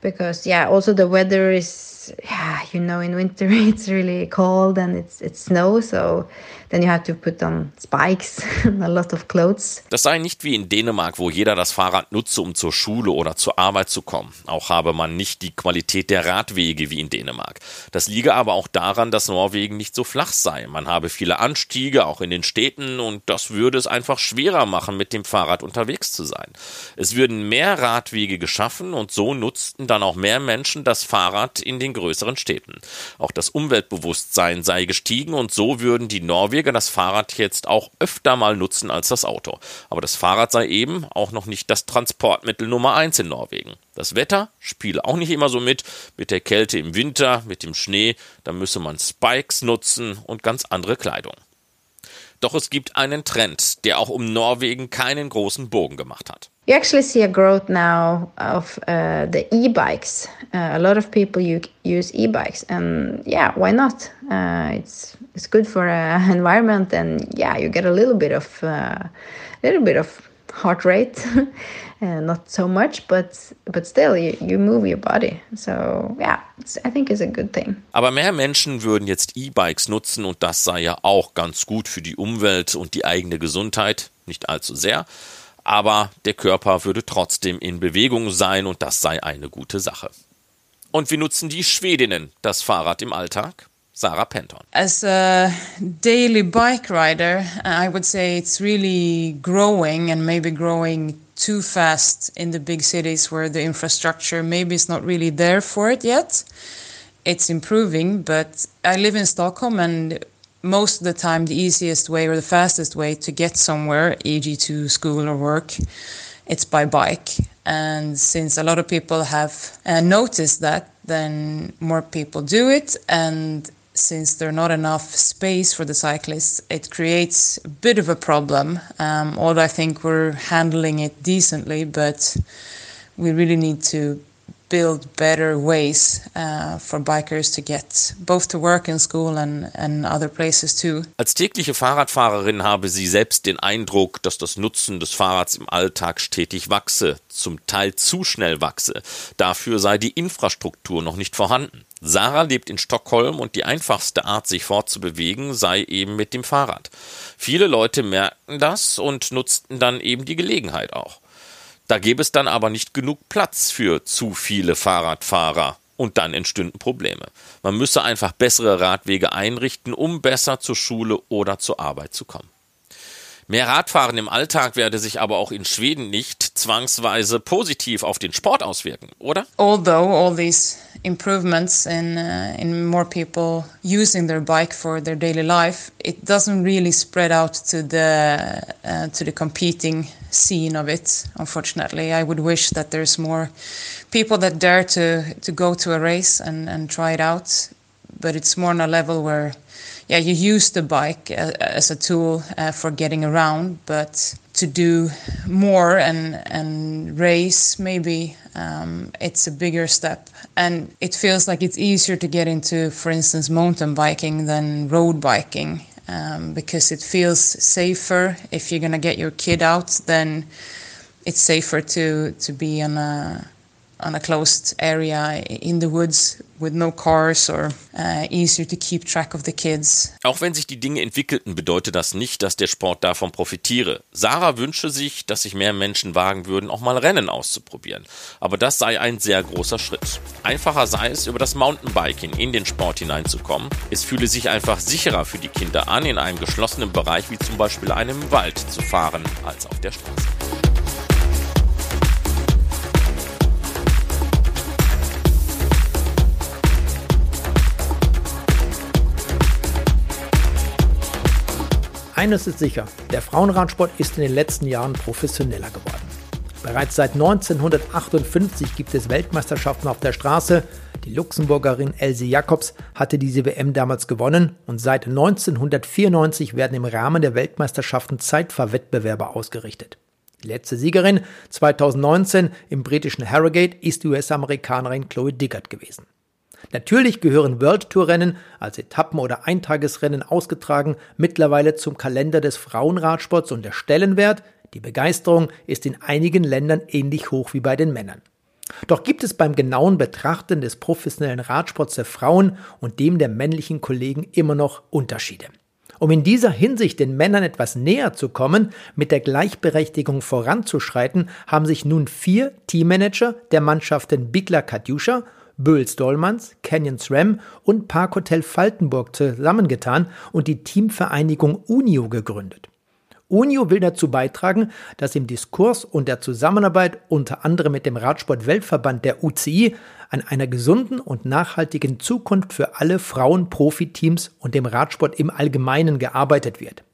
because yeah, also the weather is yeah, you know, in winter it's really cold and it's it's snow, so then you have to put on spikes and a lot of clothes. Das sei nicht wie in Dänemark, wo jeder das Fahrrad nutze, um zur Schule oder zur Arbeit zu kommen. Auch habe man nicht die Qualität der Radwege wie in Dänemark. Das liege aber auch daran, dass Norwegen nicht so flach sei. Man habe viele Anstiege, auch in den Städten, und das würde es einfach schwerer machen, mit dem Fahrrad unterwegs zu sein. Es würden mehr Radwege geschaffen und so nutzten dann auch mehr Menschen das Fahrrad in den größeren Städten. Auch das Umweltbewusstsein sei gestiegen und so würden die Norweger das Fahrrad jetzt auch öfter mal nutzen als das Auto. Aber das Fahrrad sei eben auch noch nicht das Transportmittel Nummer eins in Norwegen. Das Wetter spiele auch nicht immer so mit. Mit der Kälte im Winter, mit dem Schnee, da müsse man Spikes nutzen und ganz andere Kleidung. Doch es gibt einen Trend, der auch um Norwegen keinen großen Bogen gemacht hat. You actually see a growth now of uh, the e-bikes. Uh, a lot of people use e-bikes, and yeah, why not? Uh, it's it's good for uh, environment, and yeah, you get a little bit of a uh, little bit of heart rate, uh, not so much, but but still, you, you move your body. So yeah, I think it's a good thing. Aber mehr Menschen würden jetzt E-Bikes nutzen, und das sei ja auch ganz gut für die Umwelt und die eigene Gesundheit. Nicht allzu sehr aber der Körper würde trotzdem in Bewegung sein und das sei eine gute Sache. Und wie nutzen die Schwedinnen das Fahrrad im Alltag? Sarah Penton. As a daily bike rider, I would say it's really growing and maybe growing too fast in the big cities where the infrastructure maybe is not really there for it yet. It's improving, but I live in Stockholm and most of the time the easiest way or the fastest way to get somewhere, e.g., to school or work, it's by bike. And since a lot of people have uh, noticed that, then more people do it. And since there's not enough space for the cyclists, it creates a bit of a problem. Um, although I think we're handling it decently, but we really need to build better ways uh, for bikers to get both to work and school and, and other places too. Als tägliche Fahrradfahrerin habe sie selbst den Eindruck, dass das Nutzen des Fahrrads im Alltag stetig wachse, zum Teil zu schnell wachse. Dafür sei die Infrastruktur noch nicht vorhanden. Sarah lebt in Stockholm und die einfachste Art, sich fortzubewegen, sei eben mit dem Fahrrad. Viele Leute merkten das und nutzten dann eben die Gelegenheit auch. Da gäbe es dann aber nicht genug Platz für zu viele Fahrradfahrer und dann entstünden Probleme. Man müsse einfach bessere Radwege einrichten, um besser zur Schule oder zur Arbeit zu kommen. Mehr Radfahren im Alltag werde sich aber auch in Schweden nicht zwangsweise positiv auf den Sport auswirken, oder? Although all these improvements in uh, in more people using their bike for their daily life, it doesn't really spread out to the uh, to the competing scene of it. Unfortunately, I would wish that there's more people that dare to to go to a race and and try it out, but it's more on a level where yeah, you use the bike uh, as a tool uh, for getting around, but to do more and and race maybe um, it's a bigger step. And it feels like it's easier to get into for instance mountain biking than road biking um, because it feels safer. If you're gonna get your kid out then it's safer to to be on a on a closed area in the woods with no cars or easier to keep track of the kids. Auch wenn sich die Dinge entwickelten, bedeutet das nicht, dass der Sport davon profitiere. Sarah wünsche sich, dass sich mehr Menschen wagen würden, auch mal Rennen auszuprobieren. Aber das sei ein sehr großer Schritt. Einfacher sei es, über das Mountainbiking in den Sport hineinzukommen. Es fühle sich einfach sicherer für die Kinder an, in einem geschlossenen Bereich wie zum Beispiel einem Wald zu fahren, als auf der Straße. Eines ist sicher, der Frauenradsport ist in den letzten Jahren professioneller geworden. Bereits seit 1958 gibt es Weltmeisterschaften auf der Straße. Die Luxemburgerin Elsie Jacobs hatte diese WM damals gewonnen und seit 1994 werden im Rahmen der Weltmeisterschaften Zeitfahrwettbewerbe ausgerichtet. Die letzte Siegerin 2019 im britischen Harrogate ist die US-Amerikanerin Chloe Diggert gewesen. Natürlich gehören World Tour Rennen als Etappen- oder Eintagesrennen ausgetragen mittlerweile zum Kalender des Frauenradsports und der Stellenwert, die Begeisterung ist in einigen Ländern ähnlich hoch wie bei den Männern. Doch gibt es beim genauen Betrachten des professionellen Radsports der Frauen und dem der männlichen Kollegen immer noch Unterschiede. Um in dieser Hinsicht den Männern etwas näher zu kommen, mit der Gleichberechtigung voranzuschreiten, haben sich nun vier Teammanager der Mannschaften Bigler Katjuscha, Böhls Dollmanns, Canyon SRAM und Parkhotel Faltenburg zusammengetan und die Teamvereinigung Unio gegründet. UNIO will dazu beitragen, dass im Diskurs und der Zusammenarbeit unter anderem mit dem Radsport-Weltverband der UCI an einer gesunden und nachhaltigen Zukunft für alle Frauen-Profiteams und dem Radsport im Allgemeinen gearbeitet wird.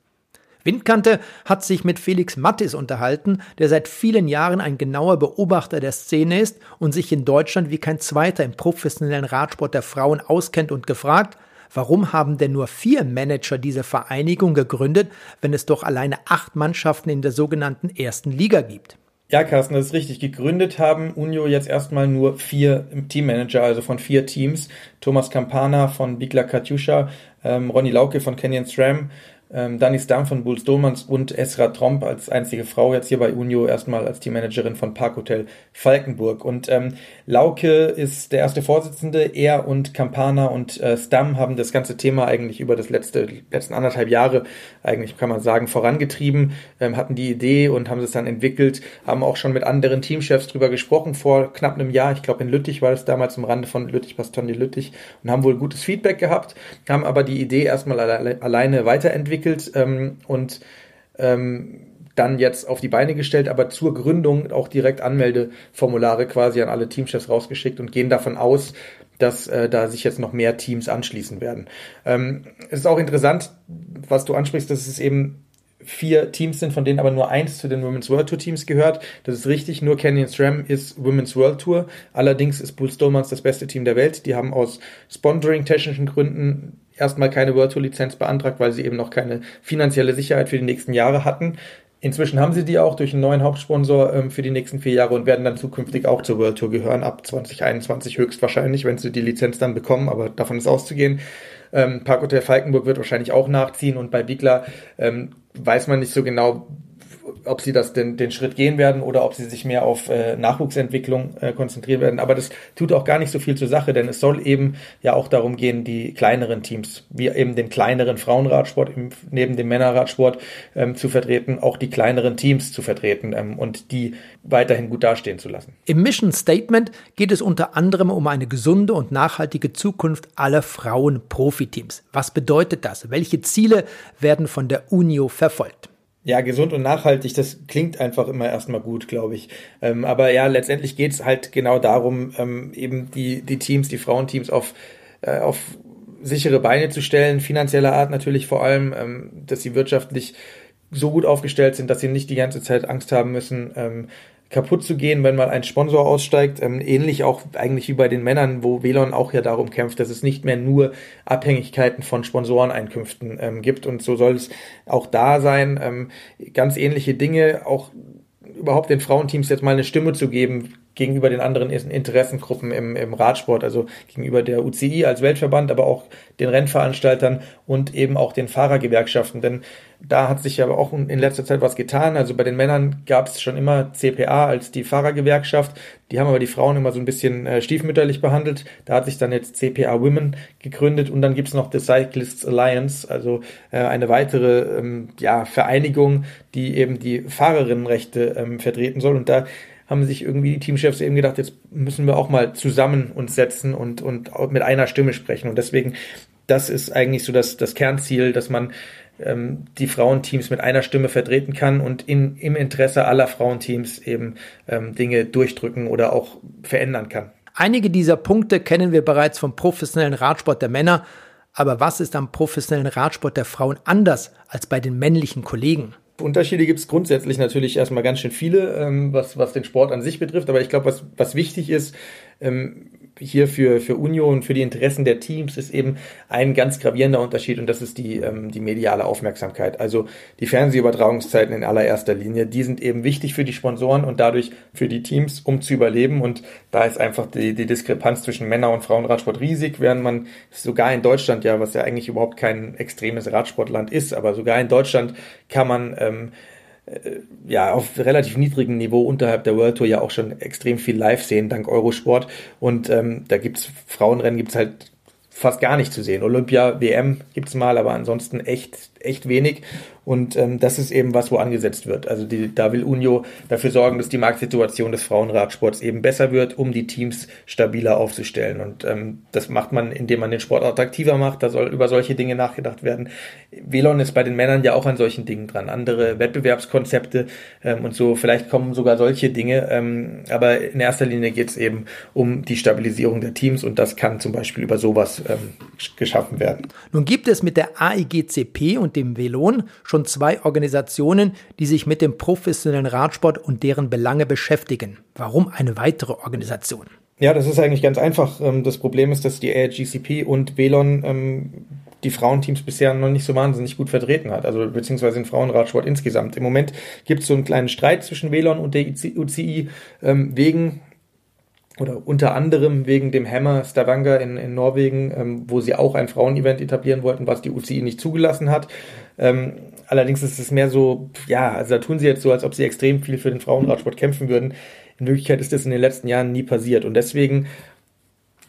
Windkante hat sich mit Felix Mattis unterhalten, der seit vielen Jahren ein genauer Beobachter der Szene ist und sich in Deutschland wie kein zweiter im professionellen Radsport der Frauen auskennt und gefragt, Warum haben denn nur vier Manager diese Vereinigung gegründet, wenn es doch alleine acht Mannschaften in der sogenannten ersten Liga gibt? Ja, Carsten, das ist richtig. Gegründet haben Unio jetzt erstmal nur vier Teammanager, also von vier Teams. Thomas Campana von Bigla Katjuscha, ähm, Ronny Lauke von Canyon SRAM, ähm, Dani Stam von Bulls Dolmans und Esra Tromp als einzige Frau jetzt hier bei Unio erstmal als Teammanagerin von Parkhotel Falkenburg. Und ähm, Lauke ist der erste Vorsitzende. Er und Campana und äh, Stam haben das ganze Thema eigentlich über das letzte letzten anderthalb Jahre eigentlich kann man sagen vorangetrieben, ähm, hatten die Idee und haben es dann entwickelt, haben auch schon mit anderen Teamchefs drüber gesprochen vor knapp einem Jahr. Ich glaube in Lüttich war das damals im Rande von Lüttich Bastogne Lüttich und haben wohl gutes Feedback gehabt, haben aber die Idee erstmal alle, alleine weiterentwickelt entwickelt ähm, und ähm, dann jetzt auf die Beine gestellt, aber zur Gründung auch direkt Anmeldeformulare quasi an alle Teamchefs rausgeschickt und gehen davon aus, dass äh, da sich jetzt noch mehr Teams anschließen werden. Ähm, es ist auch interessant, was du ansprichst, dass es eben vier Teams sind, von denen aber nur eins zu den Women's World Tour Teams gehört. Das ist richtig, nur Canyon SRAM ist Women's World Tour. Allerdings ist Bull Stolmans das beste Team der Welt. Die haben aus Sponsoring-technischen Gründen erstmal keine World Tour Lizenz beantragt, weil sie eben noch keine finanzielle Sicherheit für die nächsten Jahre hatten. Inzwischen haben sie die auch durch einen neuen Hauptsponsor ähm, für die nächsten vier Jahre und werden dann zukünftig auch zur World Tour gehören, ab 2021 höchstwahrscheinlich, wenn sie die Lizenz dann bekommen, aber davon ist auszugehen. Ähm, Parkhotel Falkenburg wird wahrscheinlich auch nachziehen und bei Bigler ähm, weiß man nicht so genau, ob sie das den, den Schritt gehen werden oder ob sie sich mehr auf äh, Nachwuchsentwicklung äh, konzentrieren werden. Aber das tut auch gar nicht so viel zur Sache, denn es soll eben ja auch darum gehen, die kleineren Teams, wie eben den kleineren Frauenradsport im, neben dem Männerradsport ähm, zu vertreten, auch die kleineren Teams zu vertreten ähm, und die weiterhin gut dastehen zu lassen. Im Mission Statement geht es unter anderem um eine gesunde und nachhaltige Zukunft aller Frauen-Profiteams. Was bedeutet das? Welche Ziele werden von der UNIO verfolgt? Ja, gesund und nachhaltig, das klingt einfach immer erstmal gut, glaube ich. Ähm, aber ja, letztendlich geht es halt genau darum, ähm, eben die, die Teams, die Frauenteams auf, äh, auf sichere Beine zu stellen, finanzieller Art natürlich vor allem, ähm, dass sie wirtschaftlich so gut aufgestellt sind, dass sie nicht die ganze Zeit Angst haben müssen, ähm, kaputt zu gehen, wenn mal ein Sponsor aussteigt. Ähm, ähnlich auch eigentlich wie bei den Männern, wo Velon auch ja darum kämpft, dass es nicht mehr nur Abhängigkeiten von Sponsoreneinkünften ähm, gibt. Und so soll es auch da sein. Ähm, ganz ähnliche Dinge, auch überhaupt den Frauenteams jetzt mal eine Stimme zu geben, gegenüber den anderen Interessengruppen im, im Radsport, also gegenüber der UCI als Weltverband, aber auch den Rennveranstaltern und eben auch den Fahrergewerkschaften. Denn da hat sich aber auch in letzter Zeit was getan. Also bei den Männern gab es schon immer CPA als die Fahrergewerkschaft. Die haben aber die Frauen immer so ein bisschen äh, stiefmütterlich behandelt. Da hat sich dann jetzt CPA Women gegründet und dann gibt's noch The Cyclists Alliance, also äh, eine weitere ähm, ja, Vereinigung, die eben die Fahrerinnenrechte ähm, vertreten soll. Und da haben sich irgendwie die Teamchefs eben gedacht, jetzt müssen wir auch mal zusammen uns setzen und, und mit einer Stimme sprechen. Und deswegen, das ist eigentlich so das, das Kernziel, dass man ähm, die Frauenteams mit einer Stimme vertreten kann und in, im Interesse aller Frauenteams eben ähm, Dinge durchdrücken oder auch verändern kann. Einige dieser Punkte kennen wir bereits vom professionellen Radsport der Männer. Aber was ist am professionellen Radsport der Frauen anders als bei den männlichen Kollegen? Unterschiede gibt es grundsätzlich natürlich erstmal ganz schön viele, ähm, was, was den Sport an sich betrifft. Aber ich glaube, was, was wichtig ist, ähm, hier für, für Union, für die Interessen der Teams ist eben ein ganz gravierender Unterschied und das ist die, ähm, die mediale Aufmerksamkeit. Also die Fernsehübertragungszeiten in allererster Linie, die sind eben wichtig für die Sponsoren und dadurch für die Teams, um zu überleben. Und da ist einfach die, die Diskrepanz zwischen Männer- und Frauenradsport riesig, während man sogar in Deutschland ja, was ja eigentlich überhaupt kein extremes Radsportland ist, aber sogar in Deutschland kann man ähm, äh, ja, auf relativ niedrigem Niveau unterhalb der World Tour ja auch schon extrem viel live sehen, dank Eurosport. Und ähm, da gibt's Frauenrennen gibt's halt fast gar nicht zu sehen. Olympia, WM gibt's mal, aber ansonsten echt, echt wenig. Und ähm, das ist eben was, wo angesetzt wird. Also die, da will Unio dafür sorgen, dass die Marktsituation des Frauenradsports eben besser wird, um die Teams stabiler aufzustellen. Und ähm, das macht man, indem man den Sport attraktiver macht. Da soll über solche Dinge nachgedacht werden. Velon ist bei den Männern ja auch an solchen Dingen dran. Andere Wettbewerbskonzepte ähm, und so. Vielleicht kommen sogar solche Dinge. Ähm, aber in erster Linie geht es eben um die Stabilisierung der Teams und das kann zum Beispiel über sowas ähm, geschaffen werden. Nun gibt es mit der AIGCP und dem Velon schon zwei Organisationen, die sich mit dem professionellen Radsport und deren Belange beschäftigen. Warum eine weitere Organisation? Ja, das ist eigentlich ganz einfach. Ähm, das Problem ist, dass die AGCP und Velon ähm, die Frauenteams bisher noch nicht so wahnsinnig gut vertreten hat, also beziehungsweise den Frauenradsport insgesamt. Im Moment gibt es so einen kleinen Streit zwischen Velon und der UCI ähm, wegen oder unter anderem wegen dem Hammer Stavanger in, in Norwegen, ähm, wo sie auch ein Frauenevent etablieren wollten, was die UCI nicht zugelassen hat. Ähm, allerdings ist es mehr so, ja, also da tun sie jetzt so, als ob sie extrem viel für den Frauenradsport kämpfen würden. In Wirklichkeit ist das in den letzten Jahren nie passiert und deswegen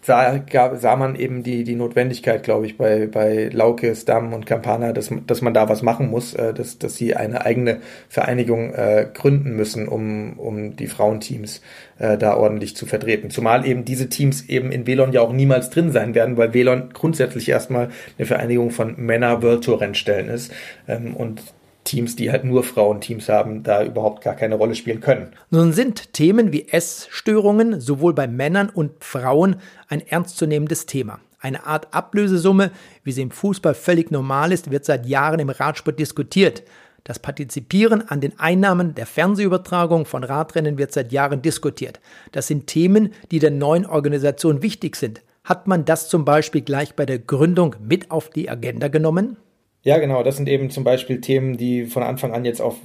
sah, gab, sah man eben die, die Notwendigkeit, glaube ich, bei, bei Lauke, Stamm und Campana, dass, dass man da was machen muss, äh, dass, dass sie eine eigene Vereinigung äh, gründen müssen, um, um die Frauenteams äh, da ordentlich zu vertreten. Zumal eben diese Teams eben in Velon ja auch niemals drin sein werden, weil Velon grundsätzlich erstmal eine Vereinigung von Männer World Tour Rennstellen ist. Ähm, und Teams, die halt nur Frauenteams haben, da überhaupt gar keine Rolle spielen können. Nun sind Themen wie Essstörungen sowohl bei Männern und Frauen ein ernstzunehmendes Thema. Eine Art Ablösesumme, wie sie im Fußball völlig normal ist, wird seit Jahren im Radsport diskutiert. Das Partizipieren an den Einnahmen der Fernsehübertragung von Radrennen wird seit Jahren diskutiert. Das sind Themen, die der neuen Organisation wichtig sind. Hat man das zum Beispiel gleich bei der Gründung mit auf die Agenda genommen? Ja, genau. Das sind eben zum Beispiel Themen, die von Anfang an jetzt auf,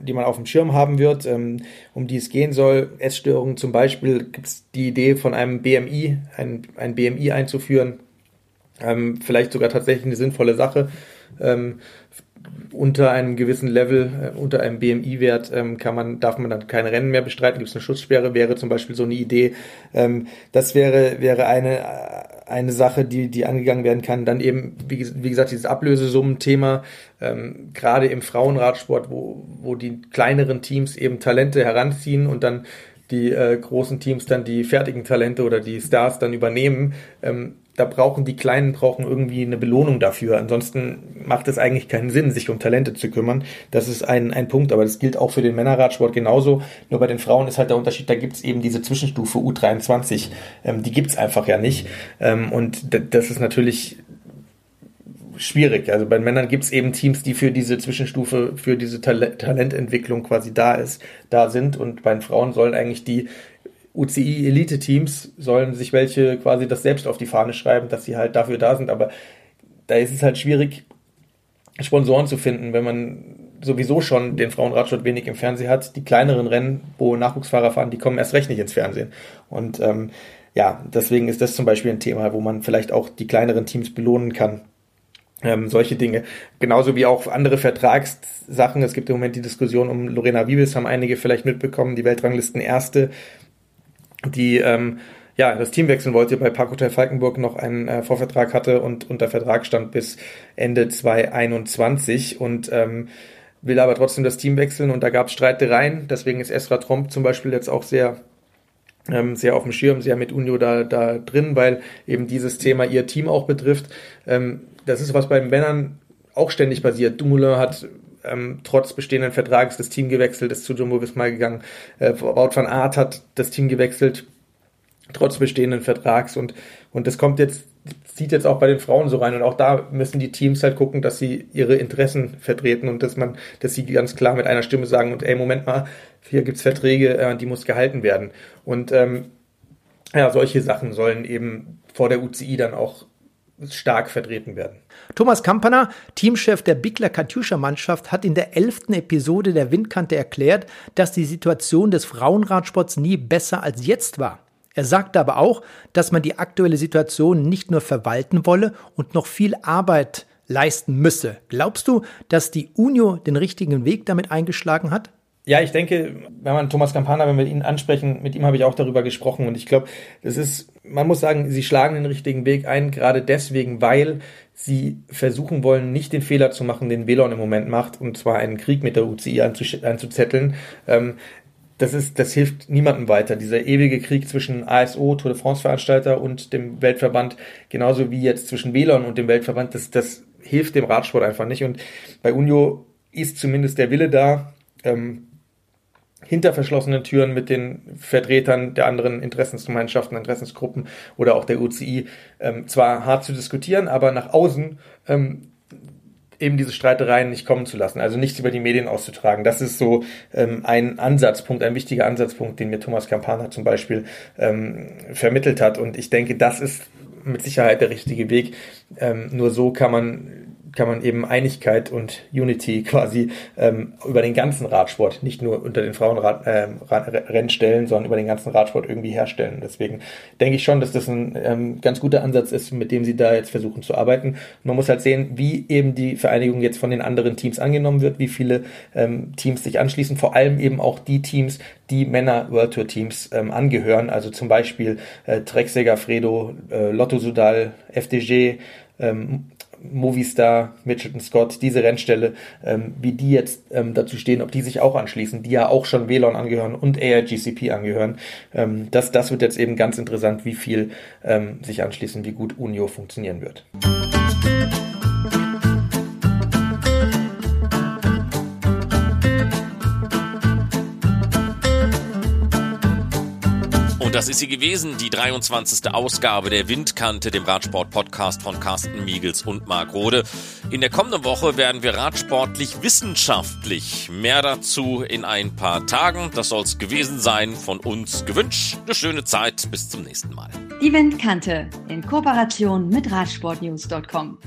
die man auf dem Schirm haben wird, ähm, um die es gehen soll. Essstörungen zum Beispiel gibt es die Idee von einem BMI, ein, ein BMI einzuführen. Ähm, vielleicht sogar tatsächlich eine sinnvolle Sache. Ähm, unter einem gewissen Level, äh, unter einem BMI-Wert, ähm, kann man, darf man dann keine Rennen mehr bestreiten, gibt es eine Schutzsperre, wäre zum Beispiel so eine Idee. Ähm, das wäre, wäre eine, eine Sache, die, die angegangen werden kann. Dann eben, wie, wie gesagt, dieses Ablösesummen-Thema, ähm, gerade im Frauenradsport, wo, wo die kleineren Teams eben Talente heranziehen und dann die äh, großen Teams dann die fertigen Talente oder die Stars dann übernehmen. Ähm, da brauchen die Kleinen brauchen irgendwie eine Belohnung dafür. Ansonsten macht es eigentlich keinen Sinn, sich um Talente zu kümmern. Das ist ein, ein Punkt, aber das gilt auch für den Männerradsport genauso. Nur bei den Frauen ist halt der Unterschied, da gibt es eben diese Zwischenstufe U23. Ähm, die gibt es einfach ja nicht. Ähm, und das ist natürlich schwierig. Also bei Männern gibt es eben Teams, die für diese Zwischenstufe, für diese Tal Talententwicklung quasi da ist, da sind. Und bei den Frauen sollen eigentlich die UCI-Elite-Teams sollen sich welche quasi das selbst auf die Fahne schreiben, dass sie halt dafür da sind. Aber da ist es halt schwierig, Sponsoren zu finden, wenn man sowieso schon den Frauenradsport wenig im Fernsehen hat. Die kleineren Rennen, wo Nachwuchsfahrer fahren, die kommen erst recht nicht ins Fernsehen. Und ähm, ja, deswegen ist das zum Beispiel ein Thema, wo man vielleicht auch die kleineren Teams belohnen kann. Ähm, solche Dinge. Genauso wie auch andere Vertragssachen. Es gibt im Moment die Diskussion um Lorena Wiebes, haben einige vielleicht mitbekommen, die Weltranglisten Erste die ähm, ja, das Team wechseln wollte, bei Parkhotel Falkenburg noch einen äh, Vorvertrag hatte und unter Vertrag stand bis Ende 2021 und ähm, will aber trotzdem das Team wechseln und da gab es Streitereien. Deswegen ist Esra Tromp zum Beispiel jetzt auch sehr ähm, sehr auf dem Schirm, sehr mit Unio da, da drin, weil eben dieses Thema ihr Team auch betrifft. Ähm, das ist was bei den Männern auch ständig passiert. Dumoulin hat ähm, trotz bestehenden Vertrags das Team gewechselt, ist zu Jumbo Visma gegangen. Äh, Wout van Aert hat das Team gewechselt, trotz bestehenden Vertrags und und das kommt jetzt zieht jetzt auch bei den Frauen so rein und auch da müssen die Teams halt gucken, dass sie ihre Interessen vertreten und dass man, dass sie ganz klar mit einer Stimme sagen und ey, Moment mal, hier gibt's Verträge, äh, die muss gehalten werden. Und ähm, ja, solche Sachen sollen eben vor der UCI dann auch stark vertreten werden. Thomas Kampener, Teamchef der Bigler Katjuscha Mannschaft, hat in der elften Episode der Windkante erklärt, dass die Situation des Frauenradsports nie besser als jetzt war. Er sagte aber auch, dass man die aktuelle Situation nicht nur verwalten wolle und noch viel Arbeit leisten müsse. Glaubst du, dass die UNIO den richtigen Weg damit eingeschlagen hat? Ja, ich denke, wenn man Thomas Campana, wenn wir ihn ansprechen, mit ihm habe ich auch darüber gesprochen und ich glaube, das ist, man muss sagen, sie schlagen den richtigen Weg ein, gerade deswegen, weil sie versuchen wollen, nicht den Fehler zu machen, den Velon im Moment macht, und zwar einen Krieg mit der UCI anzuzetteln. Ähm, das ist, das hilft niemandem weiter. Dieser ewige Krieg zwischen ASO, Tour de France Veranstalter und dem Weltverband, genauso wie jetzt zwischen Velon und dem Weltverband, das, das hilft dem Radsport einfach nicht. Und bei Unio ist zumindest der Wille da, ähm, hinter verschlossenen Türen mit den Vertretern der anderen Interessensgemeinschaften, Interessensgruppen oder auch der UCI ähm, zwar hart zu diskutieren, aber nach außen ähm, eben diese Streitereien nicht kommen zu lassen, also nichts über die Medien auszutragen. Das ist so ähm, ein Ansatzpunkt, ein wichtiger Ansatzpunkt, den mir Thomas Campana zum Beispiel ähm, vermittelt hat. Und ich denke, das ist mit Sicherheit der richtige Weg. Ähm, nur so kann man kann man eben Einigkeit und Unity quasi ähm, über den ganzen Radsport, nicht nur unter den Frauenrennstellen, ähm, sondern über den ganzen Radsport irgendwie herstellen. Deswegen denke ich schon, dass das ein ähm, ganz guter Ansatz ist, mit dem sie da jetzt versuchen zu arbeiten. Man muss halt sehen, wie eben die Vereinigung jetzt von den anderen Teams angenommen wird, wie viele ähm, Teams sich anschließen, vor allem eben auch die Teams, die Männer World Tour Teams ähm, angehören, also zum Beispiel äh, Trexeger Fredo, äh, Lotto Sudal, FDG, ähm, Movistar, Mitchelton Scott, diese Rennstelle, ähm, wie die jetzt ähm, dazu stehen, ob die sich auch anschließen, die ja auch schon WLAN angehören und AirGCP angehören. Ähm, das, das wird jetzt eben ganz interessant, wie viel ähm, sich anschließen, wie gut Unio funktionieren wird. Das ist sie gewesen, die 23. Ausgabe der Windkante, dem Radsport-Podcast von Carsten Miegels und Marc Rode. In der kommenden Woche werden wir radsportlich wissenschaftlich. Mehr dazu in ein paar Tagen. Das soll es gewesen sein. Von uns gewünscht. Eine schöne Zeit. Bis zum nächsten Mal. Die Windkante in Kooperation mit Radsportnews.com.